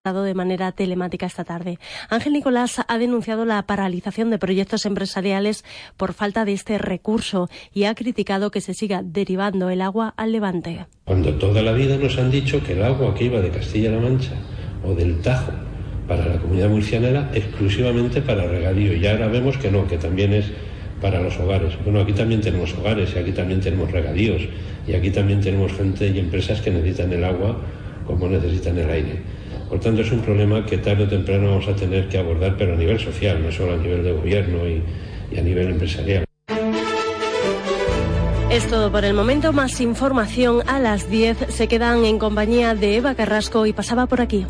de manera telemática esta tarde. Ángel Nicolás ha denunciado la paralización de proyectos empresariales por falta de este recurso y ha criticado que se siga derivando el agua al levante. Cuando toda la vida nos han dicho que el agua que iba de Castilla-La Mancha o del Tajo para la comunidad murciana era exclusivamente para regadío y ahora vemos que no, que también es para los hogares. Bueno, aquí también tenemos hogares y aquí también tenemos regadíos y aquí también tenemos gente y empresas que necesitan el agua como necesitan el aire. Por tanto, es un problema que tarde o temprano vamos a tener que abordar, pero a nivel social, no solo a nivel de gobierno y, a nivel empresarial. Es todo por el momento. Más información a las 10. Se quedan en compañía de Eva Carrasco y pasaba por aquí.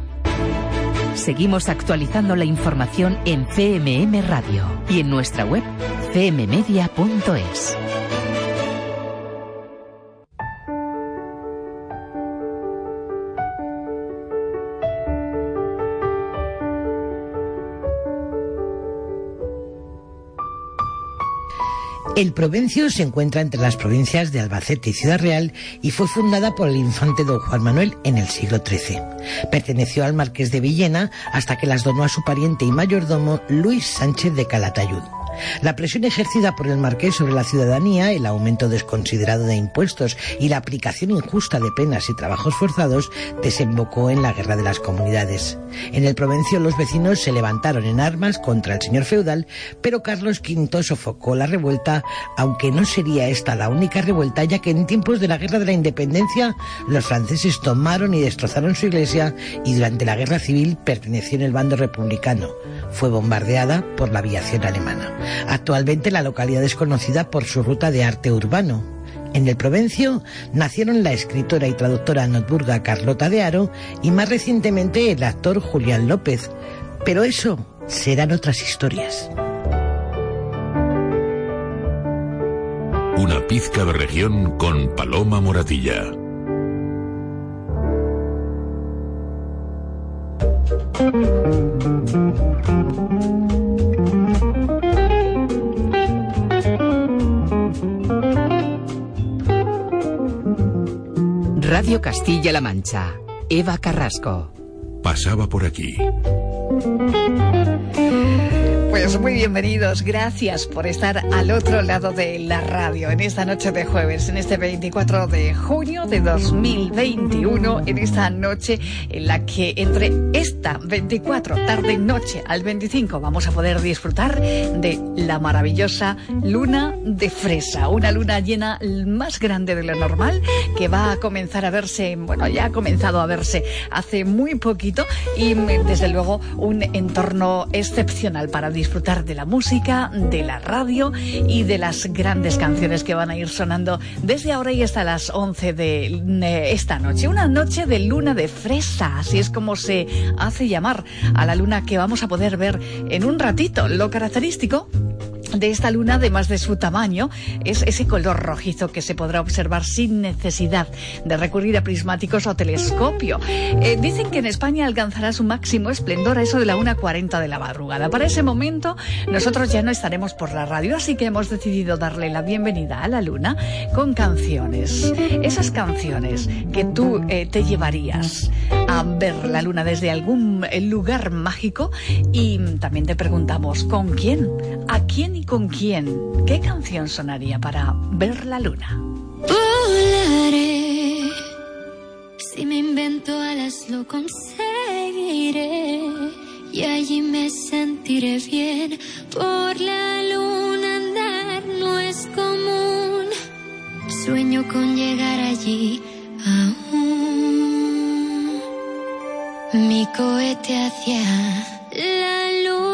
Seguimos actualizando la información en CMM Radio y en nuestra web cmmedia.es. El Provencio se encuentra entre las provincias de Albacete y Ciudad Real y fue fundada por el infante don Juan Manuel en el siglo XIII. Perteneció al marqués de Villena hasta que las donó a su pariente y mayordomo Luis Sánchez de Calatayud. La presión ejercida por el marqués sobre la ciudadanía, el aumento desconsiderado de impuestos y la aplicación injusta de penas y trabajos forzados desembocó en la guerra de las comunidades. En el Provencio los vecinos se levantaron en armas contra el señor feudal, pero Carlos V sofocó la revuelta, aunque no sería esta la única revuelta, ya que en tiempos de la Guerra de la Independencia los franceses tomaron y destrozaron su iglesia y durante la Guerra Civil perteneció en el bando republicano. Fue bombardeada por la aviación alemana. Actualmente la localidad es conocida por su ruta de arte urbano. En el Provencio nacieron la escritora y traductora notburga Carlota de Aro y más recientemente el actor Julián López. Pero eso serán otras historias. Una pizca de región con Paloma Moratilla. Radio Castilla-La Mancha. Eva Carrasco. Pasaba por aquí. Pues muy bienvenidos, gracias por estar al otro lado de la radio en esta noche de jueves, en este 24 de junio de 2021, en esta noche en la que entre esta 24 tarde noche al 25 vamos a poder disfrutar de la maravillosa luna de fresa, una luna llena más grande de lo normal que va a comenzar a verse, bueno, ya ha comenzado a verse hace muy poquito y desde luego un entorno excepcional para disfrutar disfrutar de la música, de la radio y de las grandes canciones que van a ir sonando desde ahora y hasta las 11 de esta noche. Una noche de luna de fresa, así es como se hace llamar a la luna que vamos a poder ver en un ratito. Lo característico de esta luna, además de su tamaño, es ese color rojizo que se podrá observar sin necesidad de recurrir a prismáticos o telescopio. Eh, dicen que en España alcanzará su máximo esplendor a eso de la 1.40 de la madrugada. Para ese momento, nosotros ya no estaremos por la radio, así que hemos decidido darle la bienvenida a la luna con canciones. Esas canciones que tú eh, te llevarías ver la luna desde algún lugar mágico y también te preguntamos, ¿con quién? ¿A quién y con quién? ¿Qué canción sonaría para ver la luna? Volaré, si me invento alas lo conseguiré y allí me sentiré bien. Por la luna andar no es común, sueño con llegar allí aún. Mi cohete hacia la Así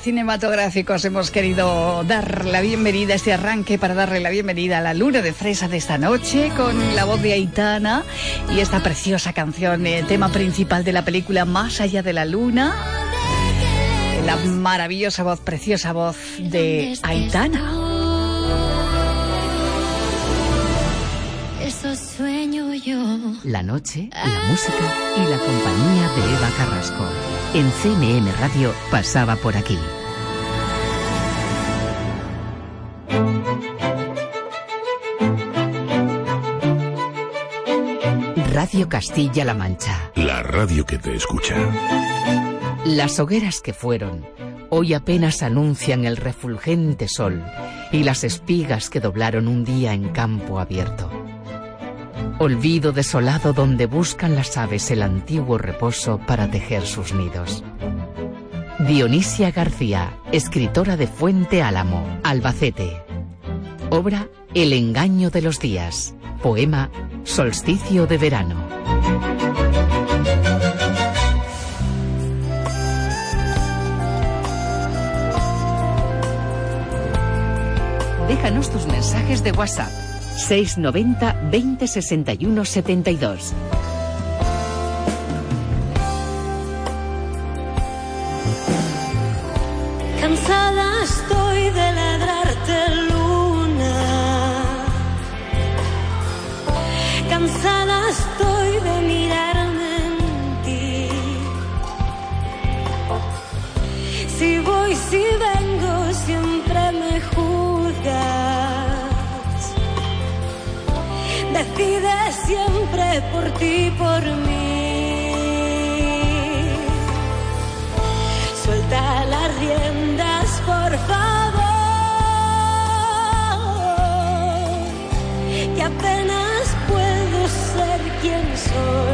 cinematográficos hemos querido dar la bienvenida, este arranque para darle la bienvenida a la luna de fresa de esta noche con la voz de Aitana y esta preciosa canción, el tema principal de la película Más allá de la luna. La maravillosa voz, preciosa voz de Aitana. Yo. La noche, la música y la compañía de Eva Carrasco. En CMM Radio pasaba por aquí. Radio Castilla-La Mancha. La radio que te escucha. Las hogueras que fueron, hoy apenas anuncian el refulgente sol y las espigas que doblaron un día en campo abierto. Olvido desolado donde buscan las aves el antiguo reposo para tejer sus nidos. Dionisia García, escritora de Fuente Álamo, Albacete. Obra El engaño de los días. Poema Solsticio de verano. Déjanos tus mensajes de WhatsApp 690 20 61 72. Cansada estoy de ladrarte luna. Por ti, por mí. Suelta las riendas, por favor. Que apenas puedo ser quien soy.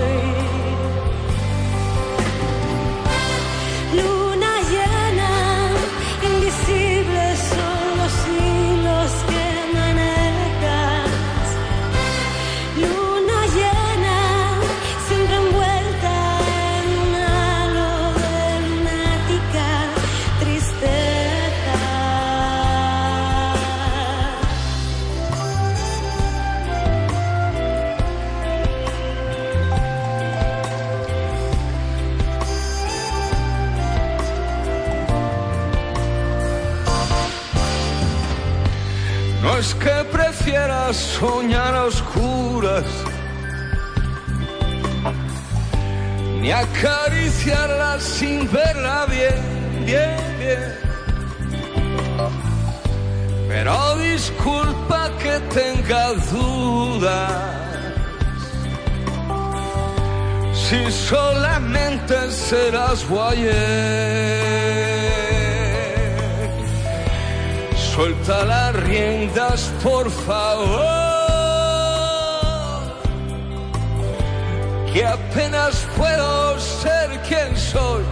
Es que prefieras soñar a oscuras, ni acariciarla sin verla bien, bien, bien. Pero disculpa que tenga dudas. Si solamente serás guayer. Suelta las riendas, por favor. Que apenas puedo ser quien soy.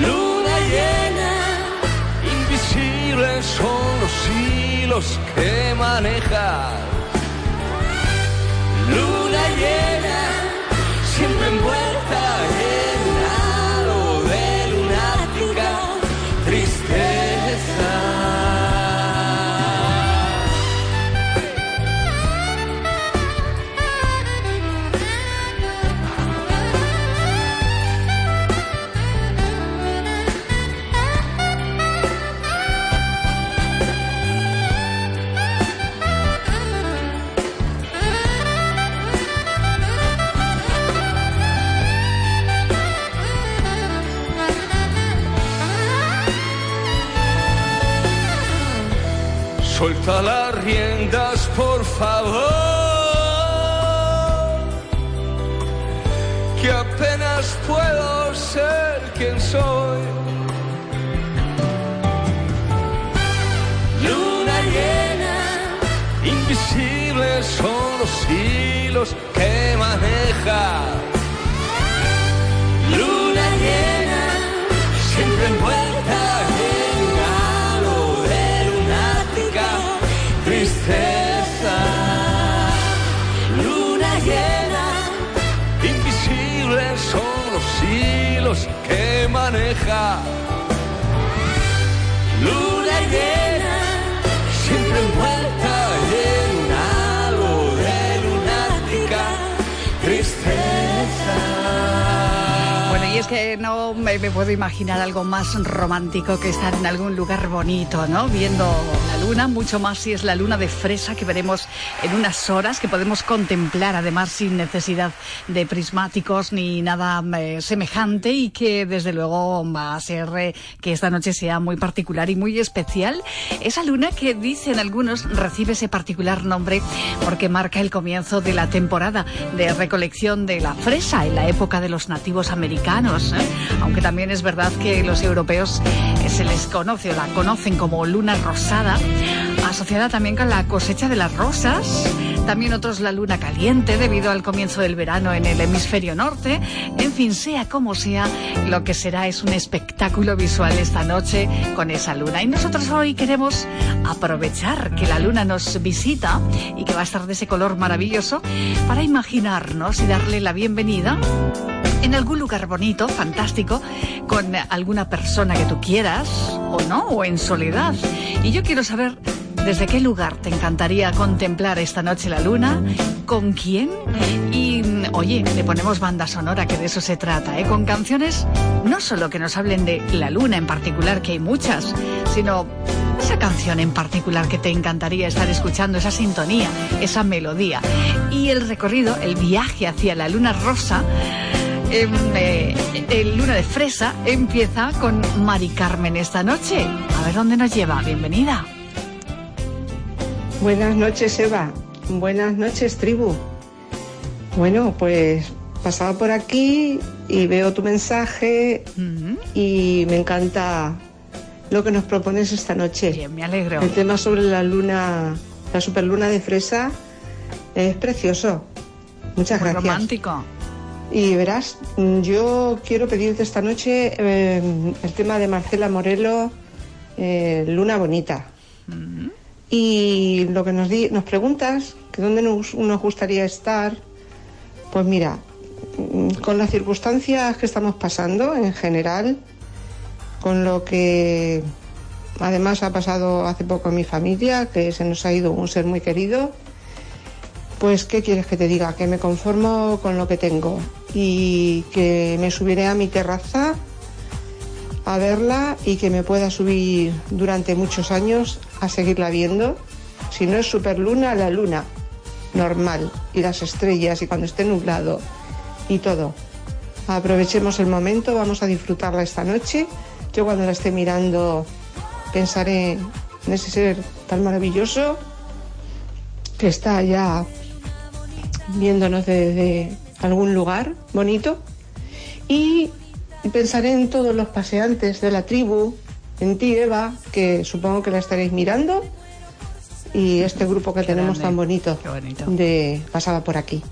Luna llena, invisibles son los hilos que manejas. Luna llena, siempre en Suelta las riendas, por favor. Que apenas puedo ser quien soy. Luna llena, invisibles son los hilos que maneja. 路再远谁能为 es que no me, puedo imaginar algo más romántico que estar en algún lugar bonito, ¿no? Viendo la luna, mucho más si es la luna de fresa que veremos en unas horas, que podemos contemplar además sin necesidad de prismáticos ni nada eh, semejante y que desde luego va a ser eh, que esta noche sea muy particular y muy especial. Esa luna que dicen algunos recibe ese particular nombre porque marca el comienzo de la temporada de recolección de la fresa en la época de los nativos americanos. ¿Eh? Aunque también es verdad que los europeos eh, se les conoce o la conocen como luna rosada, asociada también con la cosecha de las rosas. También otros la luna caliente debido al comienzo del verano en el hemisferio norte. En fin, sea como sea, lo que será es un espectáculo visual esta noche con esa luna. Y nosotros hoy queremos aprovechar que la luna nos visita y que va a estar de ese color maravilloso para imaginarnos y darle la bienvenida en algún lugar bonito, fantástico, con alguna persona que tú quieras, o no, o en soledad. Y yo quiero saber desde qué lugar te encantaría contemplar esta noche la luna, con quién. Y oye, le ponemos banda sonora, que de eso se trata, ¿eh? Con canciones no solo que nos hablen de la luna en particular, que hay muchas, sino esa canción en particular que te encantaría estar escuchando, esa sintonía, esa melodía. Y el recorrido, el viaje hacia la luna rosa, eh, el luna de fresa, empieza con Mari Carmen esta noche. A ver dónde nos lleva. Bienvenida. Buenas noches, Eva. Buenas noches, tribu. Bueno, pues pasaba por aquí y veo tu mensaje y me encanta lo que nos propones esta noche. Bien, me alegro. El tema sobre la luna, la superluna de fresa, es precioso. Muchas Muy gracias. romántico. Y verás, yo quiero pedirte esta noche eh, el tema de Marcela Morelo, eh, Luna Bonita. Y lo que nos, di- nos preguntas, que dónde nos, nos gustaría estar, pues mira, mm, con las circunstancias que estamos pasando en general, con lo que además ha pasado hace poco en mi familia, que se nos ha ido un ser muy querido, pues ¿qué quieres que te diga? Que me conformo con lo que tengo y que me subiré a mi terraza a verla y que me pueda subir durante muchos años a seguirla viendo. Si no es superluna, la luna, normal, y las estrellas y cuando esté nublado y todo. Aprovechemos el momento, vamos a disfrutarla esta noche. Yo cuando la esté mirando pensaré en ese ser tan maravilloso que está ya viéndonos desde algún lugar bonito y pensaré en todos los paseantes de la tribu, en ti Eva, que supongo que la estaréis mirando, y este grupo que tenemos grande, tan bonito, de pasaba por aquí.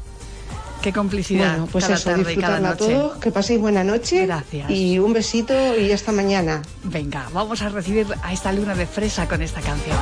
Qué complicidad. Bueno, pues cada eso, tarde disfrutarla noche. todos, que paséis buena noche Gracias. y un besito y hasta mañana. Venga, vamos a recibir a esta luna de fresa con esta canción.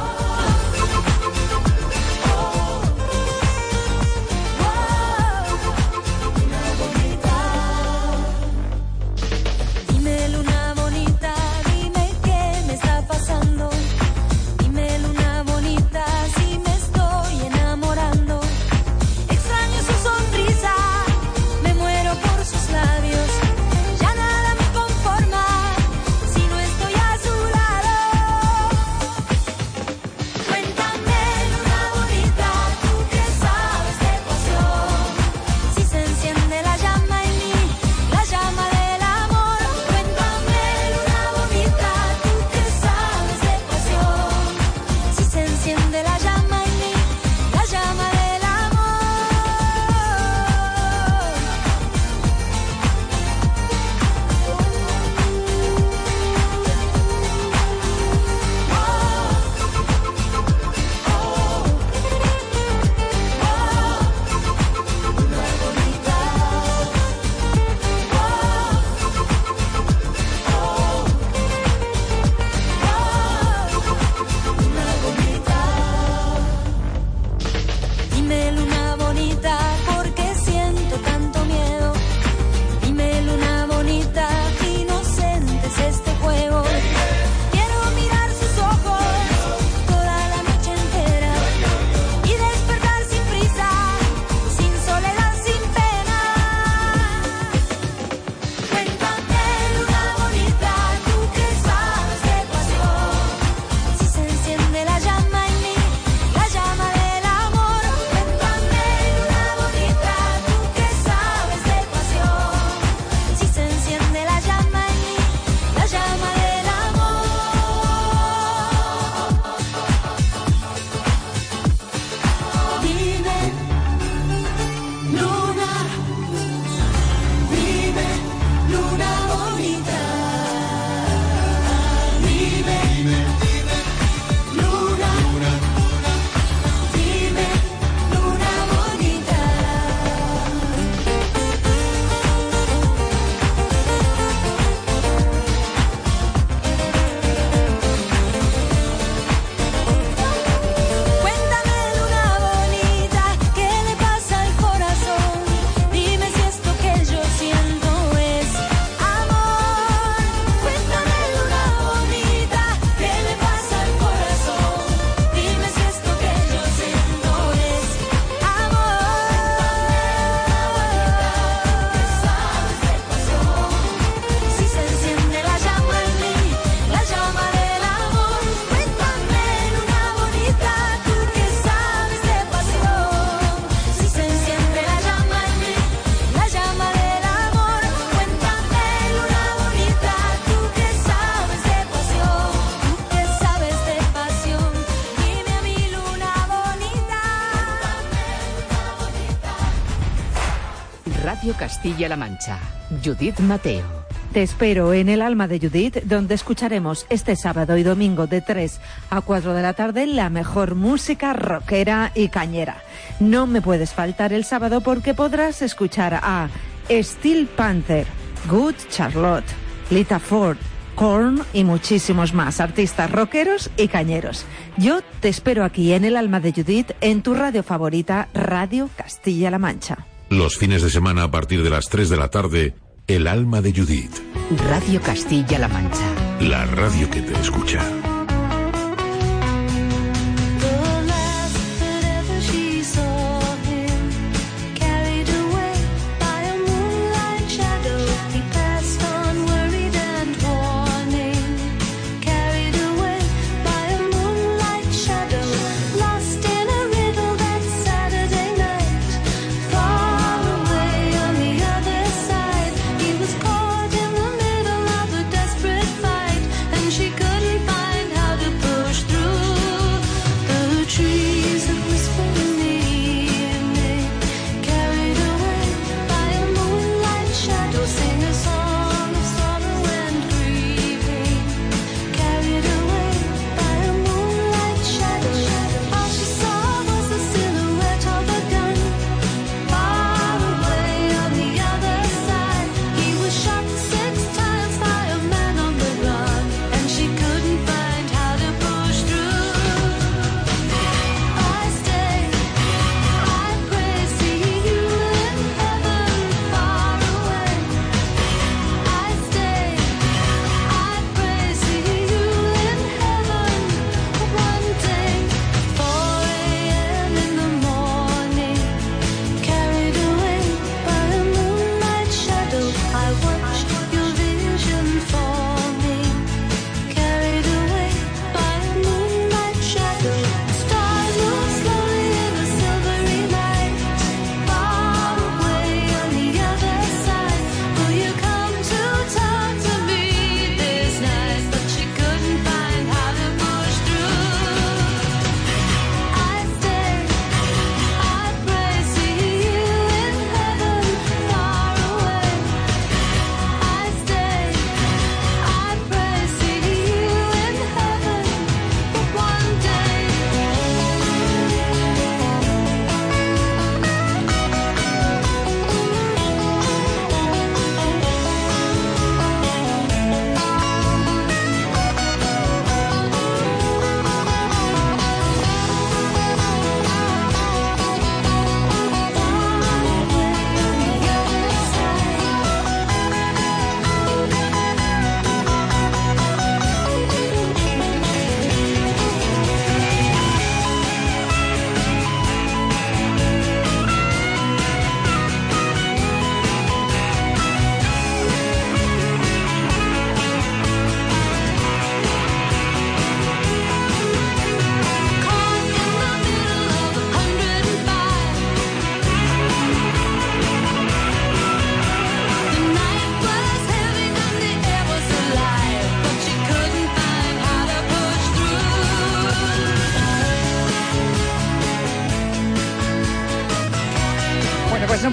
Castilla-La Mancha. Judith Mateo. Te espero en el Alma de Judith, donde escucharemos este sábado y domingo de 3 a 4 de la tarde la mejor música rockera y cañera. No me puedes faltar el sábado porque podrás escuchar a Steel Panther, Good Charlotte, Lita Ford, Korn y muchísimos más artistas rockeros y cañeros. Yo te espero aquí en el Alma de Judith, en tu radio favorita, Radio Castilla-La Mancha. Los fines de semana a partir de las 3 de la tarde, El alma de Judith. Radio Castilla-La Mancha. La radio que te escucha.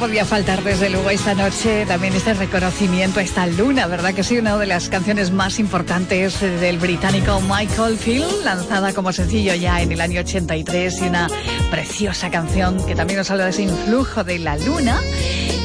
Podía faltar desde luego esta noche también este reconocimiento a esta luna, ¿verdad? Que sí, una de las canciones más importantes del británico Michael Field, lanzada como sencillo ya en el año 83 y una preciosa canción que también nos habla de ese influjo de la luna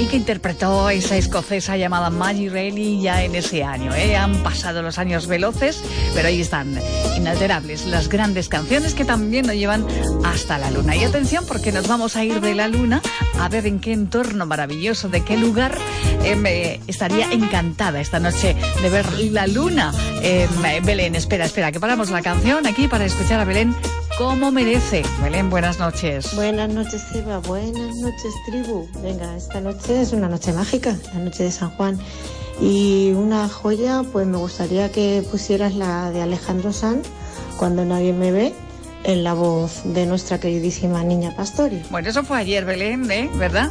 y que interpretó esa escocesa llamada Maggie Reilly ya en ese año. ¿eh? Han pasado los años veloces, pero ahí están, inalterables, las grandes canciones que también nos llevan hasta la luna. Y atención porque nos vamos a ir de la luna a ver en qué entorno maravilloso, de qué lugar eh, me estaría encantada esta noche de ver la luna. Eh, Belén, espera, espera, que paramos la canción aquí para escuchar a Belén como merece. Belén, buenas noches. Buenas noches, Eva. Buenas noches, tribu. Venga, esta noche es una noche mágica, la noche de San Juan. Y una joya, pues me gustaría que pusieras la de Alejandro Sanz, Cuando nadie me ve, en la voz de nuestra queridísima niña Pastori. Bueno, eso fue ayer, Belén, ¿eh? ¿verdad?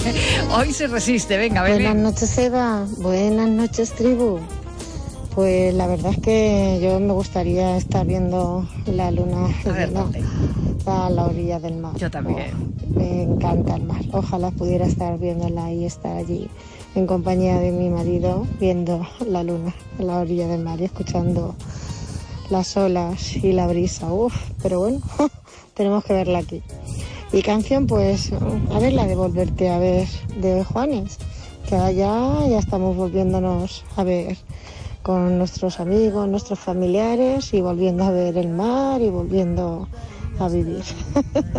Hoy se resiste, venga, Belén. Buenas noches, Eva. Buenas noches, tribu. Pues la verdad es que yo me gustaría estar viendo la luna a la orilla del mar. Yo también. Oh, me encanta el mar. Ojalá pudiera estar viéndola y estar allí en compañía de mi marido viendo la luna a la orilla del mar y escuchando las olas y la brisa. Uf, pero bueno, tenemos que verla aquí. Y canción, pues, a ver la de volverte a ver de Juanes, que allá ya estamos volviéndonos a ver con nuestros amigos, nuestros familiares y volviendo a ver el mar y volviendo a vivir.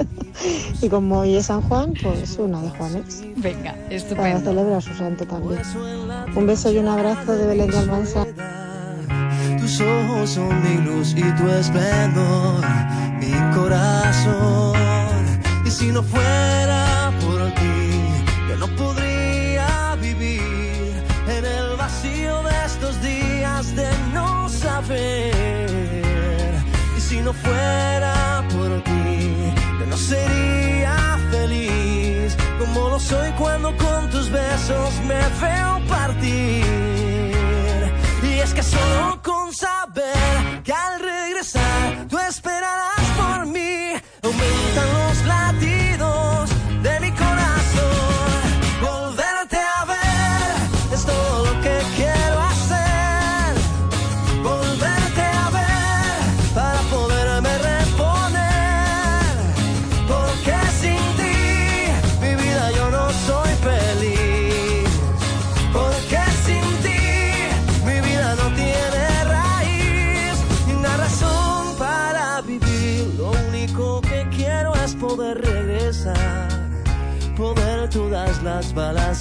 y como hoy es San Juan, pues una de Juanes. Venga, Para estupendo. celebrar su santo también. Un beso y un abrazo de Belén de Almanza. Tus ojos son mi luz y tu esplendor, mi corazón. Y si no fuera por ti, yo no podría vivir en el vacío de estos días de no saber. Y si no fuera por ti, yo no sería feliz como lo soy cuando con tus besos me veo partir. Es que solo con saber que al regresar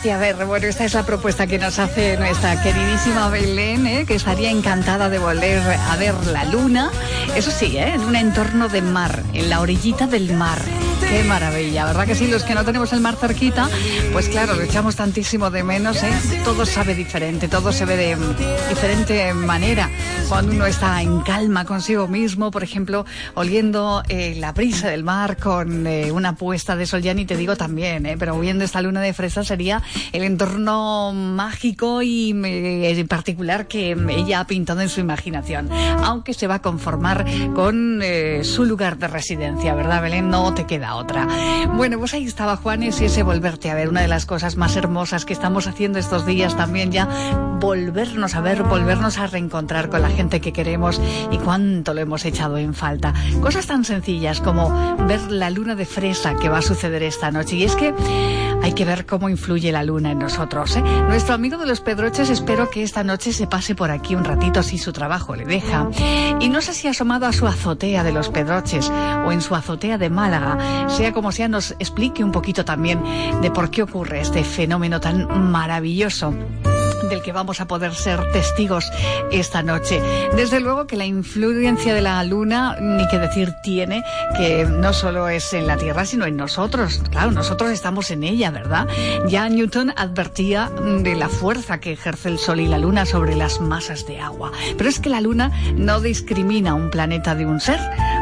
Volverte a ver. Bueno, esta es la propuesta que nos hace nuestra queridísima Belén, ¿eh? que estaría encantada de volver a ver la luna. Eso sí, ¿eh? en un entorno de mar, en la orillita del mar. Qué maravilla, ¿verdad que sí? Los que no tenemos el mar cerquita, pues claro, lo echamos tantísimo de menos, ¿eh? Todo sabe diferente, todo se ve de diferente manera. Cuando uno está en calma consigo mismo, por ejemplo, oliendo eh, la brisa del mar con eh, una puesta de sol, ya ni te digo también, ¿eh? pero viendo esta luna de fresa sería el entorno mágico y eh, en particular que ella ha pintado en su imaginación, aunque se va a conformar con su lugar de residencia, ¿verdad, Belén? No te queda Bueno, pues ahí estaba Juanes y ese volverte a ver, una de las cosas más hermosas que estamos haciendo estos días también ya, volvernos a ver, volvernos a reencontrar con la gente que queremos y cuánto lo hemos echado en falta. Cosas tan sencillas como ver la luna de fresa que va a suceder esta noche. Y es que hay que ver cómo influye la luna en nosotros. ¿eh? Nuestro amigo de los Pedroches espero que esta noche se pase por aquí un ratito si su trabajo le deja. Y no sé si ha asomado a su azotea de los Pedroches o en su azotea de Málaga. Sea como sea, nos explique un poquito también de por qué ocurre este fenómeno tan maravilloso del que vamos a poder ser testigos esta noche. Desde luego que la influencia de la luna, ni que decir tiene, que no solo es en la Tierra, sino en nosotros. Claro, nosotros estamos en ella, ¿verdad? Ya Newton advertía de la fuerza que ejerce el Sol y la Luna sobre las masas de agua. Pero es que la Luna no discrimina un planeta de un ser.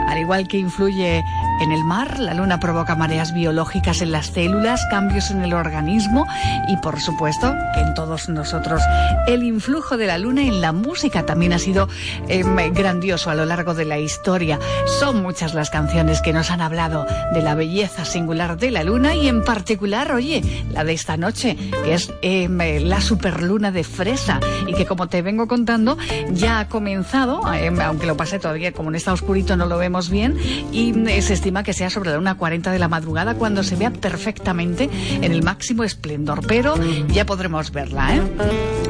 Al igual que influye en el mar, la luna provoca mareas biológicas en las células, cambios en el organismo y por supuesto en todos nosotros. El influjo de la luna en la música también ha sido eh, grandioso a lo largo de la historia. Son muchas las canciones que nos han hablado de la belleza singular de la luna y en particular, oye, la de esta noche, que es eh, la superluna de fresa y que como te vengo contando ya ha comenzado, eh, aunque lo pasé todavía como en está oscurito no lo vemos bien y eh, se estima que sea sobre la 1.40 de la madrugada cuando se vea perfectamente en el máximo esplendor, pero ya podremos verla. ¿eh?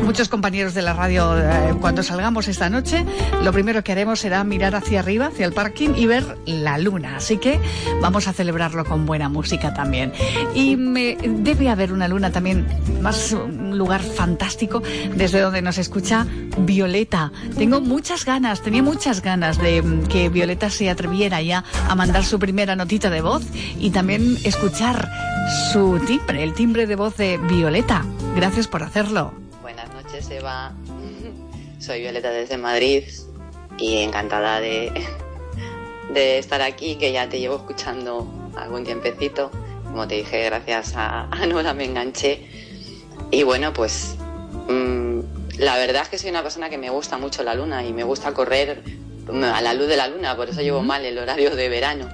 Muchos compañeros de la radio, eh, cuando salgamos esta noche, lo primero que haremos será mirar hacia arriba, hacia el parking y ver la luna. Así que vamos a celebrarlo con buena música también. Y me, debe haber una luna también, más un lugar fantástico desde donde nos escucha Violeta. Tengo muchas ganas, tenía muchas ganas de mm, que Violeta se atreviera ya a mandar su primera notita de voz y también escuchar su timbre, el timbre de voz de Violeta. Gracias por hacerlo. Buenas noches, Eva. Soy Violeta desde Madrid y encantada de, de estar aquí, que ya te llevo escuchando algún tiempecito. Como te dije, gracias a, a Nora me enganché. Y bueno, pues mm, la verdad es que soy una persona que me gusta mucho la luna y me gusta correr a la luz de la luna, por eso llevo mal el horario de verano.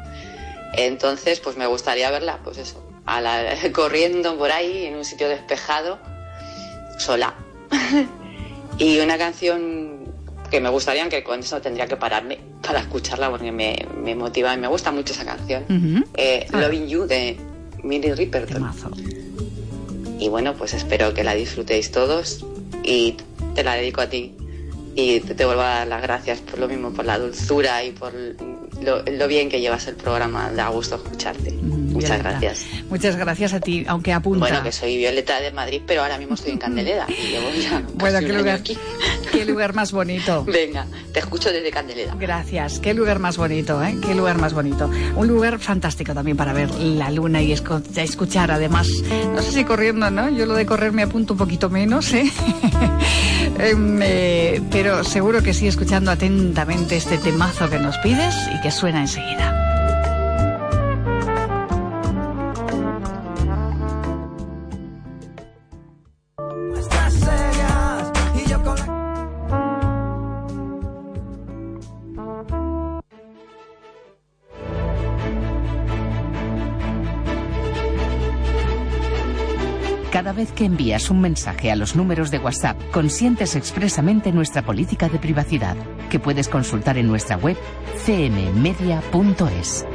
Entonces, pues me gustaría verla, pues eso, a la- corriendo por ahí en un sitio despejado, sola. y una canción que me gustaría, aunque con eso tendría que pararme para escucharla porque me, me motiva y me gusta mucho esa canción. Eh, ver. Loving You de Minnie Riperton. Y bueno, pues espero que la disfrutéis todos y te la dedico a ti. Y te, vuelvo a dar las gracias por lo mismo, por la dulzura y por lo, lo bien que llevas el programa. Da gusto escucharte. Muchas Violeta. gracias. Muchas gracias a ti, aunque apunta. Bueno, que soy Violeta de Madrid, pero ahora mismo estoy en Candeleda. Y llevo ya Bueno, qué lugar, aquí. qué lugar más bonito. Venga, te escucho desde Candeleda. Gracias, qué lugar más bonito, ¿eh? Qué lugar más bonito. Un lugar fantástico también para ver la luna y escuchar, además, no sé si corriendo, ¿no? Yo lo de correr me apunto un poquito menos, ¿eh? Em, eh, pero seguro que sí, escuchando atentamente este temazo que nos pides y que suena enseguida. Vez que envías un mensaje a los números de WhatsApp, consientes expresamente nuestra política de privacidad, que puedes consultar en nuestra web cmmedia.es.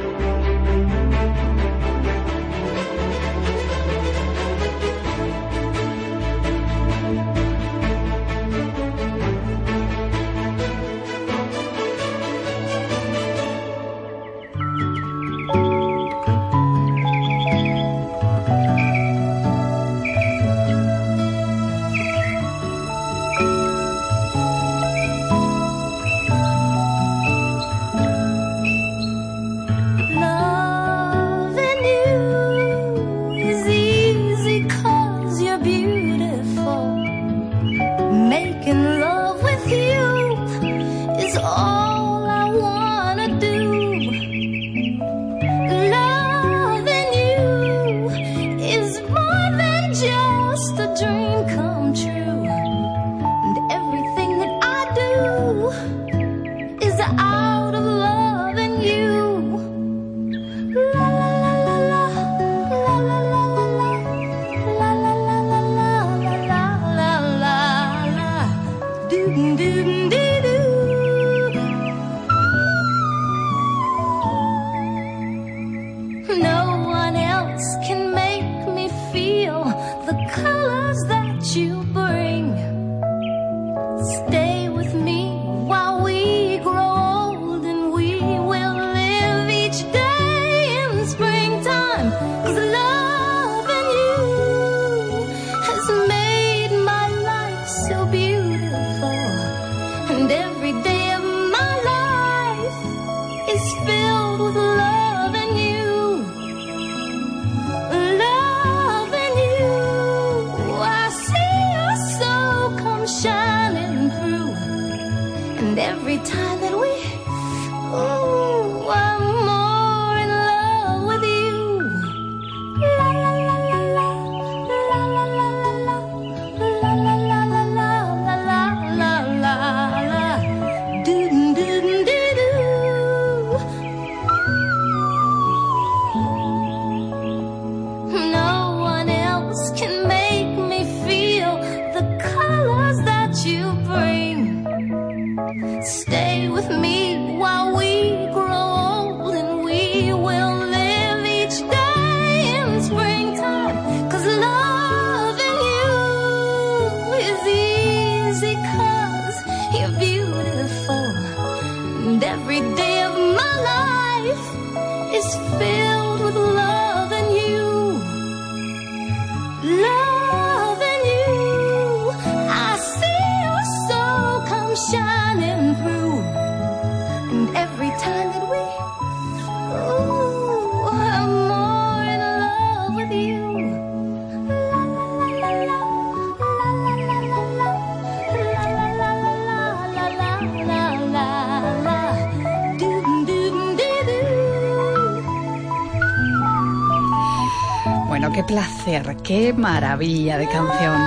qué maravilla de canción.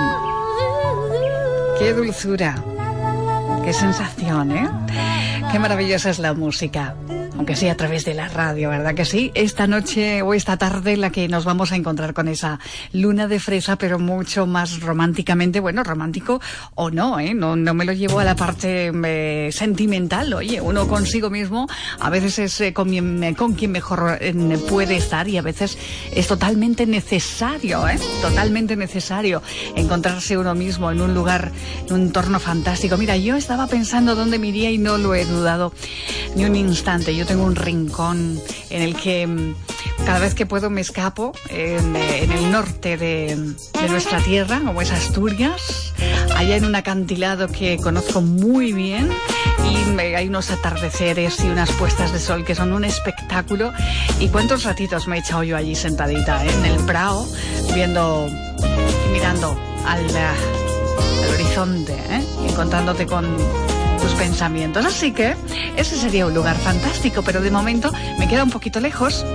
Qué dulzura, qué sensación, ¿eh? Qué maravillosa es la música. Aunque sea a través de la radio, ¿verdad que sí? Esta noche o esta tarde la que nos vamos a encontrar con esa luna de fresa, pero mucho más románticamente, bueno, romántico o no, ¿eh? No, no me lo llevo a la parte eh, sentimental, oye, uno consigo mismo a veces es eh, con, quien, con quien mejor eh, puede estar y a veces es totalmente necesario, ¿eh? Totalmente necesario encontrarse uno mismo en un lugar, en un entorno fantástico. Mira, yo estaba pensando dónde me iría y no lo he dudado ni un instante. Yo tengo un rincón en el que mm, cada vez que puedo me escapo en, en el norte de, de nuestra tierra, como es Asturias, allá en un acantilado que conozco muy bien y hay unos atardeceres y unas puestas de sol que son un espectáculo. ¿Y cuántos ratitos me he echado yo allí sentadita eh, en el prado, viendo y mirando al, al horizonte, ¿eh? encontrándote con pensamientos. Así que ese sería un lugar fantástico, pero de momento me queda un poquito lejos.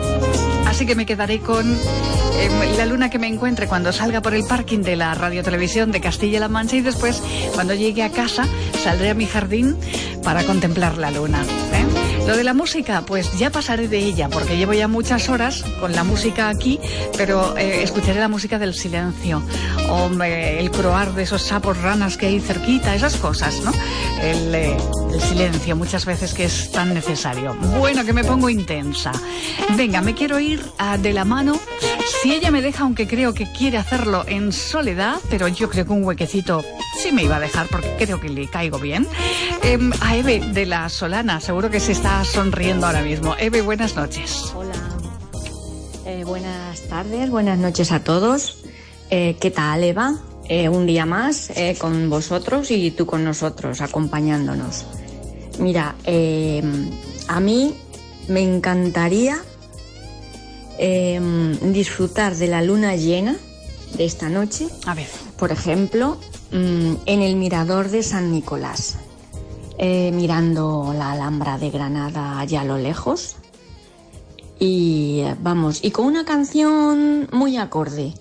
Así que me quedaré con eh, la luna que me encuentre cuando salga por el parking de la radiotelevisión de Castilla-La Mancha y después, cuando llegue a casa, saldré a mi jardín para contemplar la luna. ¿eh? Lo de la música, pues ya pasaré de ella, porque llevo ya muchas horas con la música aquí, pero eh, escucharé la música del silencio, o el croar de esos sapos ranas que hay cerquita, esas cosas, ¿no? El, eh, el silencio, muchas veces que es tan necesario. Bueno, que me pongo intensa. Venga, me quiero ir ah, de la mano. Si ella me deja, aunque creo que quiere hacerlo en soledad, pero yo creo que un huequecito sí me iba a dejar porque creo que le caigo bien. Em, a Eve de la Solana, seguro que se está sonriendo ahora mismo. Eve, buenas noches. Hola. Eh, buenas tardes, buenas noches a todos. Eh, ¿Qué tal, Eva? Eh, un día más con vosotros y tú con nosotros, acompañándonos. Mira, eh, a mí me encantaría eh, disfrutar de la luna llena de esta noche. A ver. Por ejemplo, mm, en el mirador de San Nicolás, eh, mirando la Alhambra de Granada allá a lo lejos. Y eh, vamos, y con una canción muy acorde,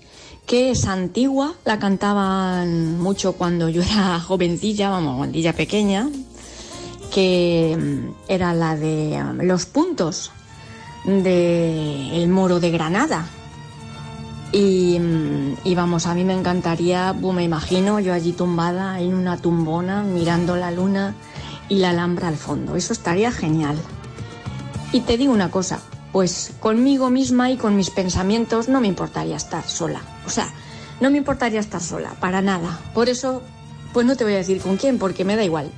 que es antigua, la cantaban mucho cuando yo era jovencilla, vamos, jovencilla pequeña, que mm, era la de mm, Los Puntos de Moro de Granada. Y, vamos, a mí me encantaría, bu, me imagino yo allí tumbada en una tumbona mirando la luna y la Alhambra al fondo. Eso estaría genial. Y te digo una cosa, pues conmigo misma y con mis pensamientos no me importaría estar sola. O sea, no me importaría estar sola, para nada. Por eso, pues no te voy a decir con quién, porque me da igual.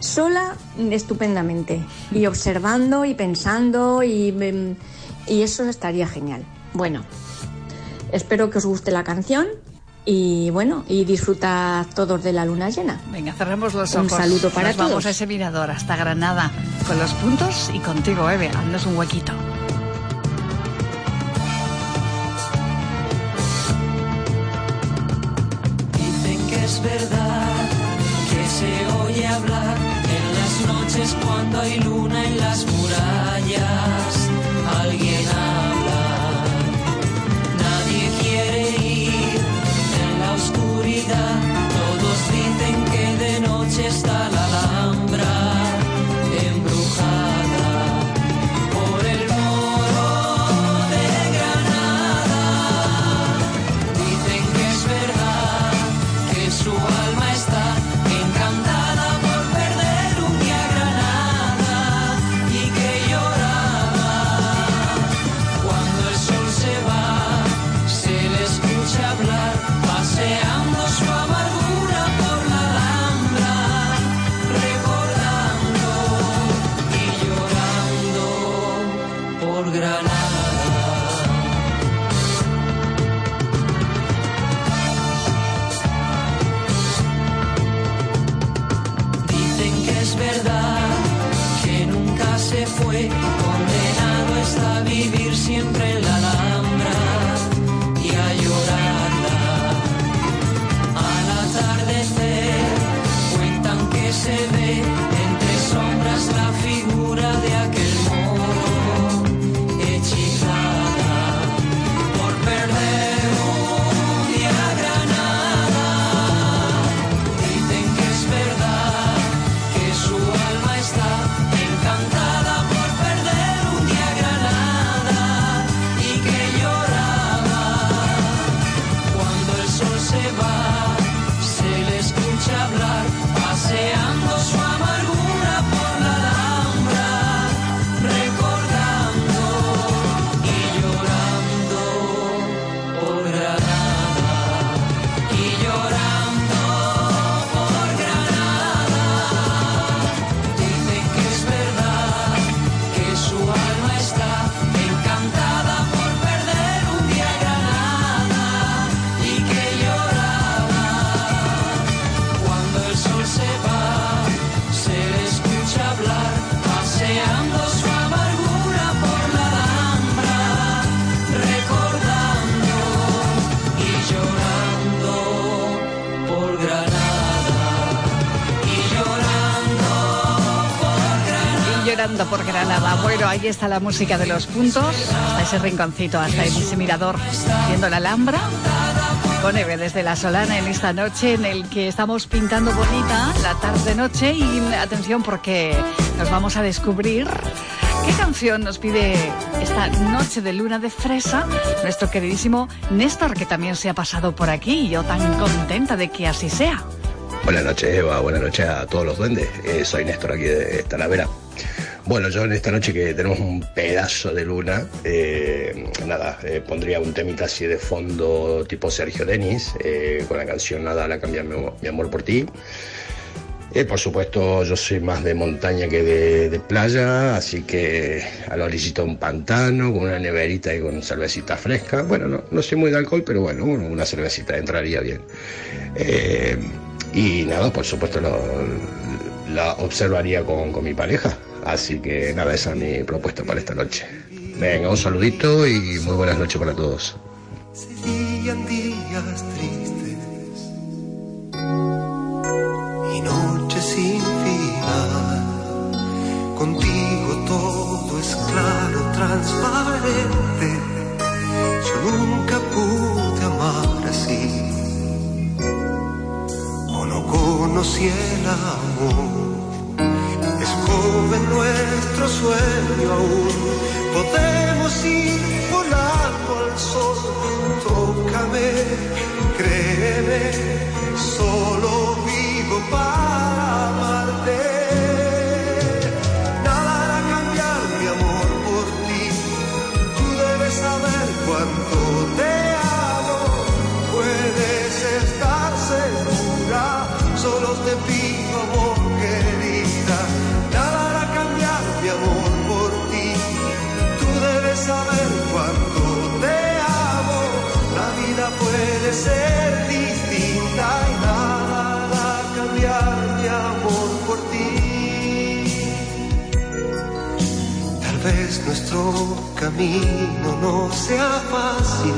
Sola, estupendamente. Y observando y pensando y, mm, y eso estaría genial. Bueno, espero que os guste la canción y bueno, y disfrutad todos de la luna llena. Venga, cerremos los Un ojos. saludo para Nos vamos todos. a ese mirador hasta Granada con los puntos y contigo, Eve. Haznos un huequito. Dicen que es verdad que se oye hablar en noches cuando hay luna en las murallas, ahí está la música de los puntos, hasta ese rinconcito, hasta ese mirador, viendo la Alhambra. Con Eve desde La Solana en esta noche en el que estamos pintando bonita la tarde-noche y atención porque nos vamos a descubrir qué canción nos pide esta noche de luna de fresa nuestro queridísimo Néstor que también se ha pasado por aquí y yo tan contenta de que así sea. Buenas noches, Eva. Buenas noches a todos los duendes. Eh, soy Néstor aquí de Talavera. Bueno, yo en esta noche que tenemos un pedazo de luna, eh, nada, eh, pondría un temita así de fondo tipo Sergio Denis, eh, con la canción Nada la cambia mi, amor por ti. Eh, por supuesto, yo soy más de montaña que de, playa, así que a la orillita un pantano, con una neverita y con cervecita fresca. Bueno, no, no soy muy de alcohol, pero bueno, una cervecita entraría bien. Y nada, por supuesto, lo- la observaría con, con mi pareja. Así que nada, esa es mi propuesta para esta noche. Venga, un saludito y muy buenas noches para todos. Seguían días tristes y noches sin final. Contigo todo es claro, transparente. Yo nunca pude amar así. O no conocí el amor. Sueño aún. Podemos ir volando al sol. Tócame, créeme, solo vivo para nuestro camino no sea fácil,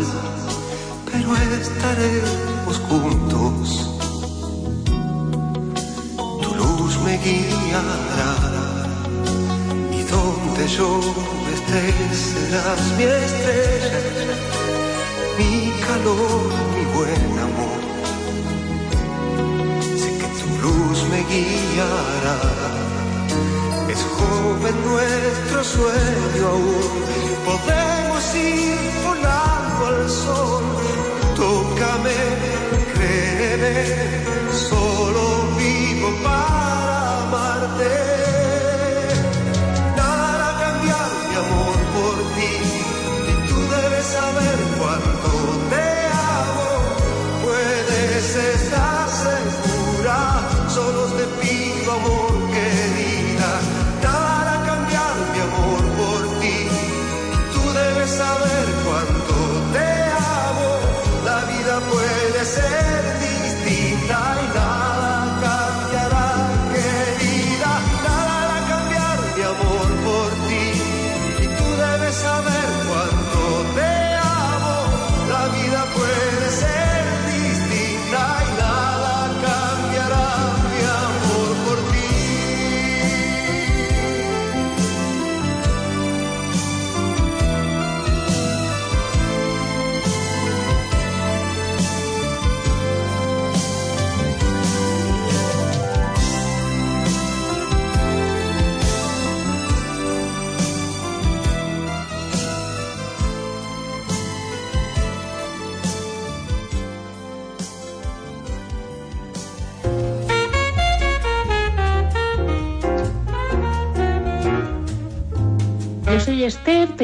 pero estaremos juntos. Tu luz me guiará donde yo esté serás mi estrella, mi calor, mi buen amor. Sé que tu luz me guiará. Joven nuestro sueño aún. Podemos ir volando al sol. Tócame, créeme, solo vivo para amarte.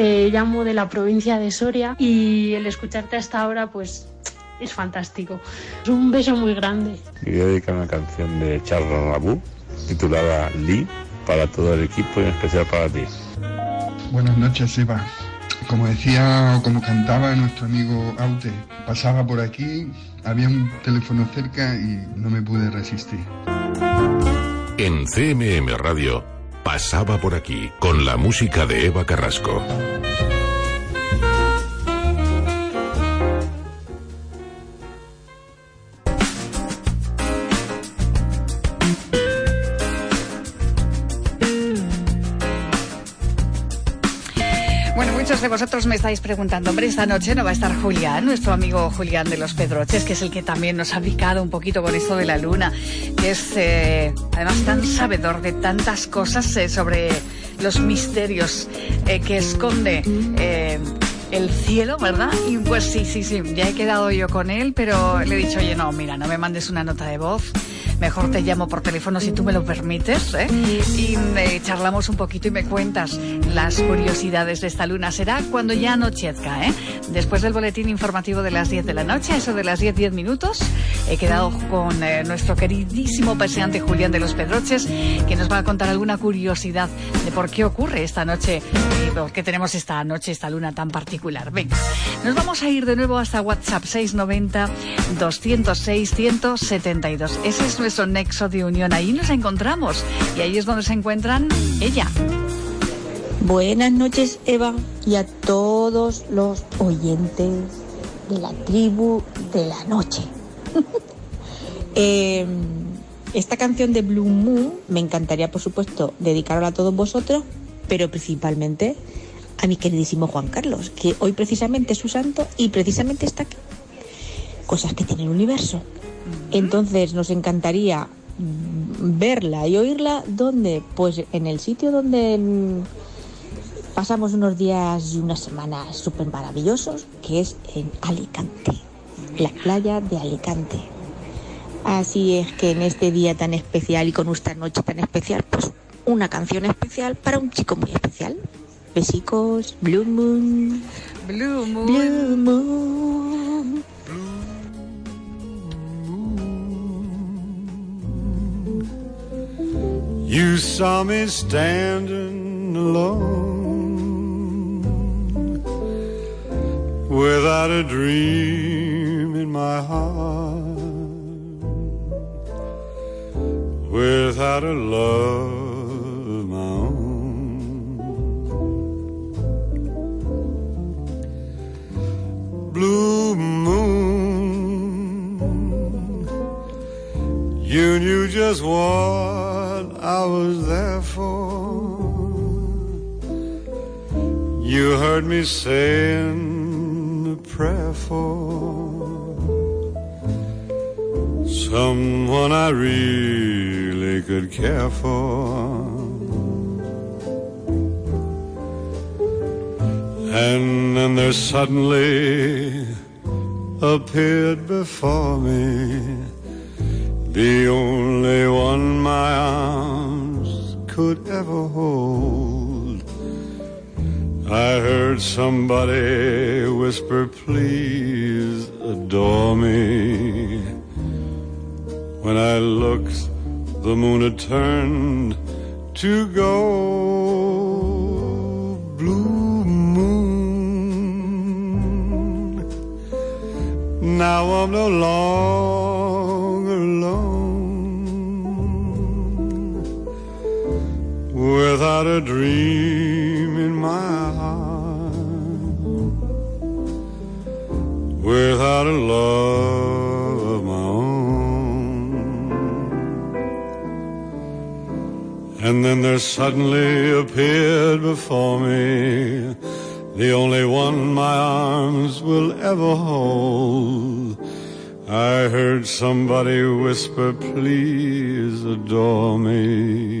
Te llamo de la provincia de Soria y el escucharte hasta ahora pues es fantástico. Es un beso muy grande. Quería dedicar una canción de Charles Rabú titulada Lee para todo el equipo y en especial para ti. Buenas noches, Eva. Como decía o como cantaba nuestro amigo Aute, pasaba por aquí, había un teléfono cerca y no me pude resistir. En CMM Radio, pasaba por aquí con la música de Eva Carrasco. Vosotros me estáis preguntando, hombre, esta noche no va a estar Julián, nuestro amigo Julián de los Pedroches, que es el que también nos ha picado un poquito con esto de la luna, que es eh, además tan sabedor de tantas cosas eh, sobre los misterios eh, que esconde el cielo, ¿verdad? Y pues sí, sí, sí, ya he quedado yo con él, pero le he dicho, oye, no, mira, no me mandes una nota de voz. Mejor te llamo por teléfono si tú me lo permites, ¿eh? Y charlamos un poquito y me cuentas las curiosidades de esta luna. Será cuando ya anochezca, ¿eh? Después del boletín informativo de las 10 de la noche, eso de las 10, 10 minutos, he quedado con eh, nuestro queridísimo paseante Julián de los Pedroches, que nos va a contar alguna curiosidad de por qué ocurre esta noche por qué tenemos esta noche, esta luna tan particular. Venga, nos vamos a ir de nuevo hasta WhatsApp 690 206 172. Ese es nuestro nexo de unión. Ahí nos encontramos y ahí es donde se encuentran ella. Buenas noches, Eva, y a todos los oyentes de la tribu de la noche. Eh, esta canción de Blue Moon me encantaría, por supuesto, dedicarla a todos vosotros, pero principalmente a mi queridísimo Juan Carlos, que hoy precisamente es su santo y precisamente está aquí. Cosas que tiene el universo. Entonces nos encantaría verla y oírla. Donde pues en el sitio donde mm, pasamos unos días y unas semanas súper maravillosos que es en Alicante la playa de Alicante. Así es que en este día tan especial y con esta noche tan especial pues una canción especial para un chico muy especial. Besicos Blue Moon. Blue Moon. Blue Moon You saw me standing alone without a dream in my heart, without a love of my own. Blue moon, you knew just what I was there for. you heard me saying a prayer for someone I really could care for. And then there suddenly appeared before me the only one my arms could ever hold. I heard somebody whisper, please adore me. When I looked, the moon had turned to gold. Blue moon. Now I'm no longer a dream in my heart. Without a love of my own. And then there suddenly appeared before me the only one my arms will ever hold. I heard somebody whisper, please adore me.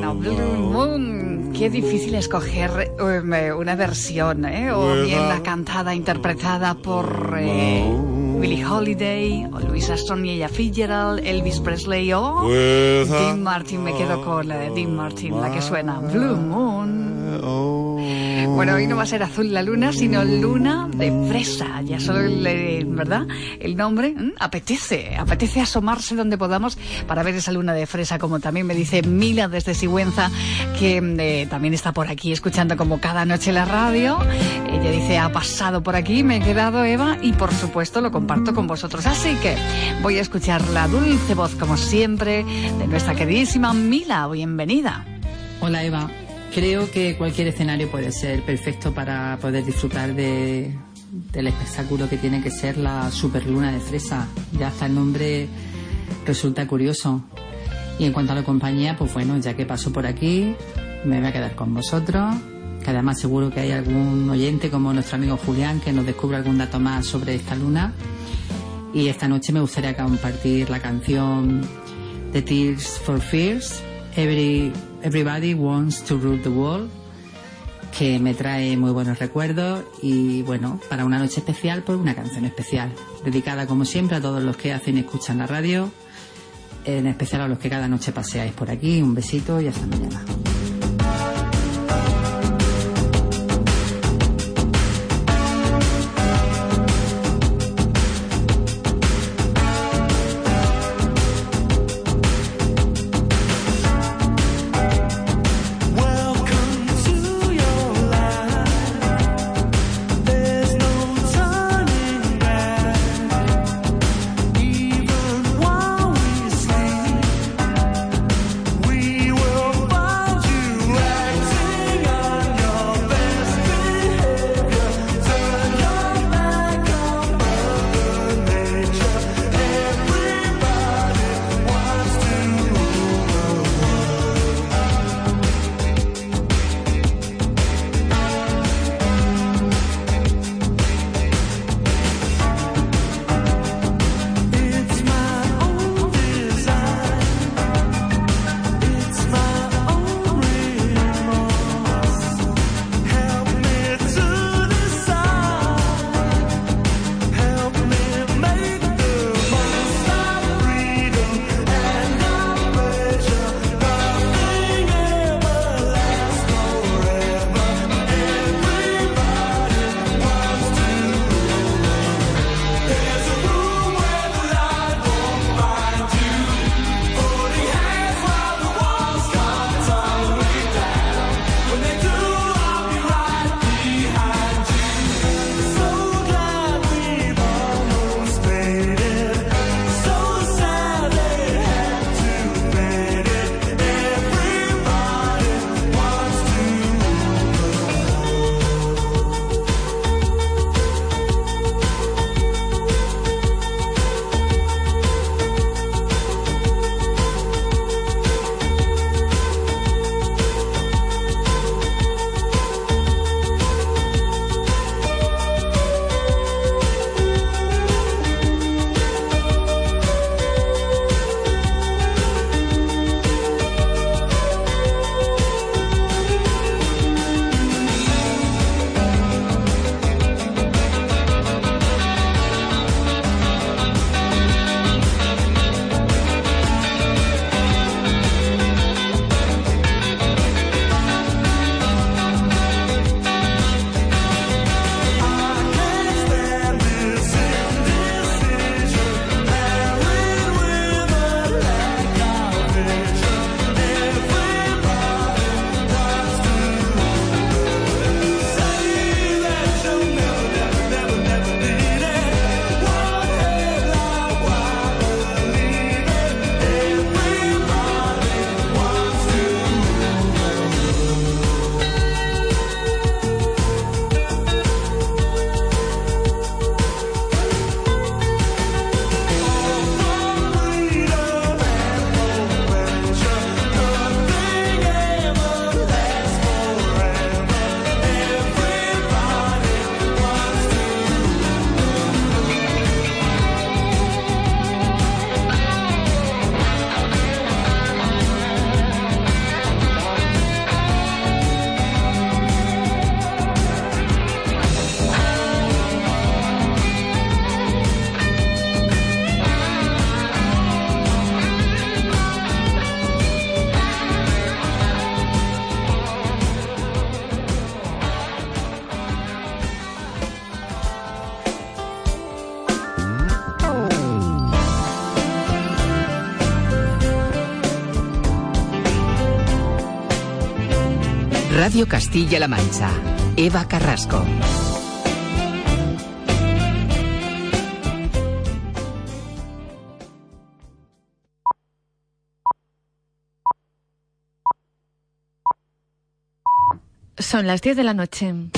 Bueno, Blue Moon. Qué difícil escoger um, eh, una versión, ¿eh? O bien la cantada, interpretada por eh, Billie Holiday, o Louis Armstrong y ella Fitzgerald, Elvis Presley o Dean Martin. Me quedo con la de Dean Martin, la que suena Blue Moon. Bueno, hoy no va a ser azul la luna, sino luna de fresa. Ya solo, el, ¿verdad? El nombre apetece, apetece asomarse donde podamos para ver esa luna de fresa, como también me dice Mila desde Sigüenza, que eh, también está por aquí escuchando como cada noche la radio. Ella dice, ha pasado por aquí, me he quedado Eva y por supuesto lo comparto con vosotros. Así que voy a escuchar la dulce voz, como siempre, de nuestra queridísima Mila. Bienvenida. Hola Eva, creo que cualquier escenario puede ser perfecto para poder disfrutar de, del espectáculo que tiene que ser la superluna de fresa. Ya hasta el nombre resulta curioso. Y en cuanto a la compañía, pues bueno, ya que paso por aquí, me voy a quedar con vosotros. Que además seguro que hay algún oyente como nuestro amigo Julián que nos descubra algún dato más sobre esta luna. Y esta noche me gustaría compartir la canción The Tears for Fears, Every, Everybody Wants to Rule the World, que me trae muy buenos recuerdos y bueno, para una noche especial, pues una canción especial, dedicada como siempre a todos los que hacen y escuchan la radio, en especial a los que cada noche paseáis por aquí. Un besito y hasta mañana. Radio Castilla-La Mancha. Eva Carrasco. Son las 10 de la noche.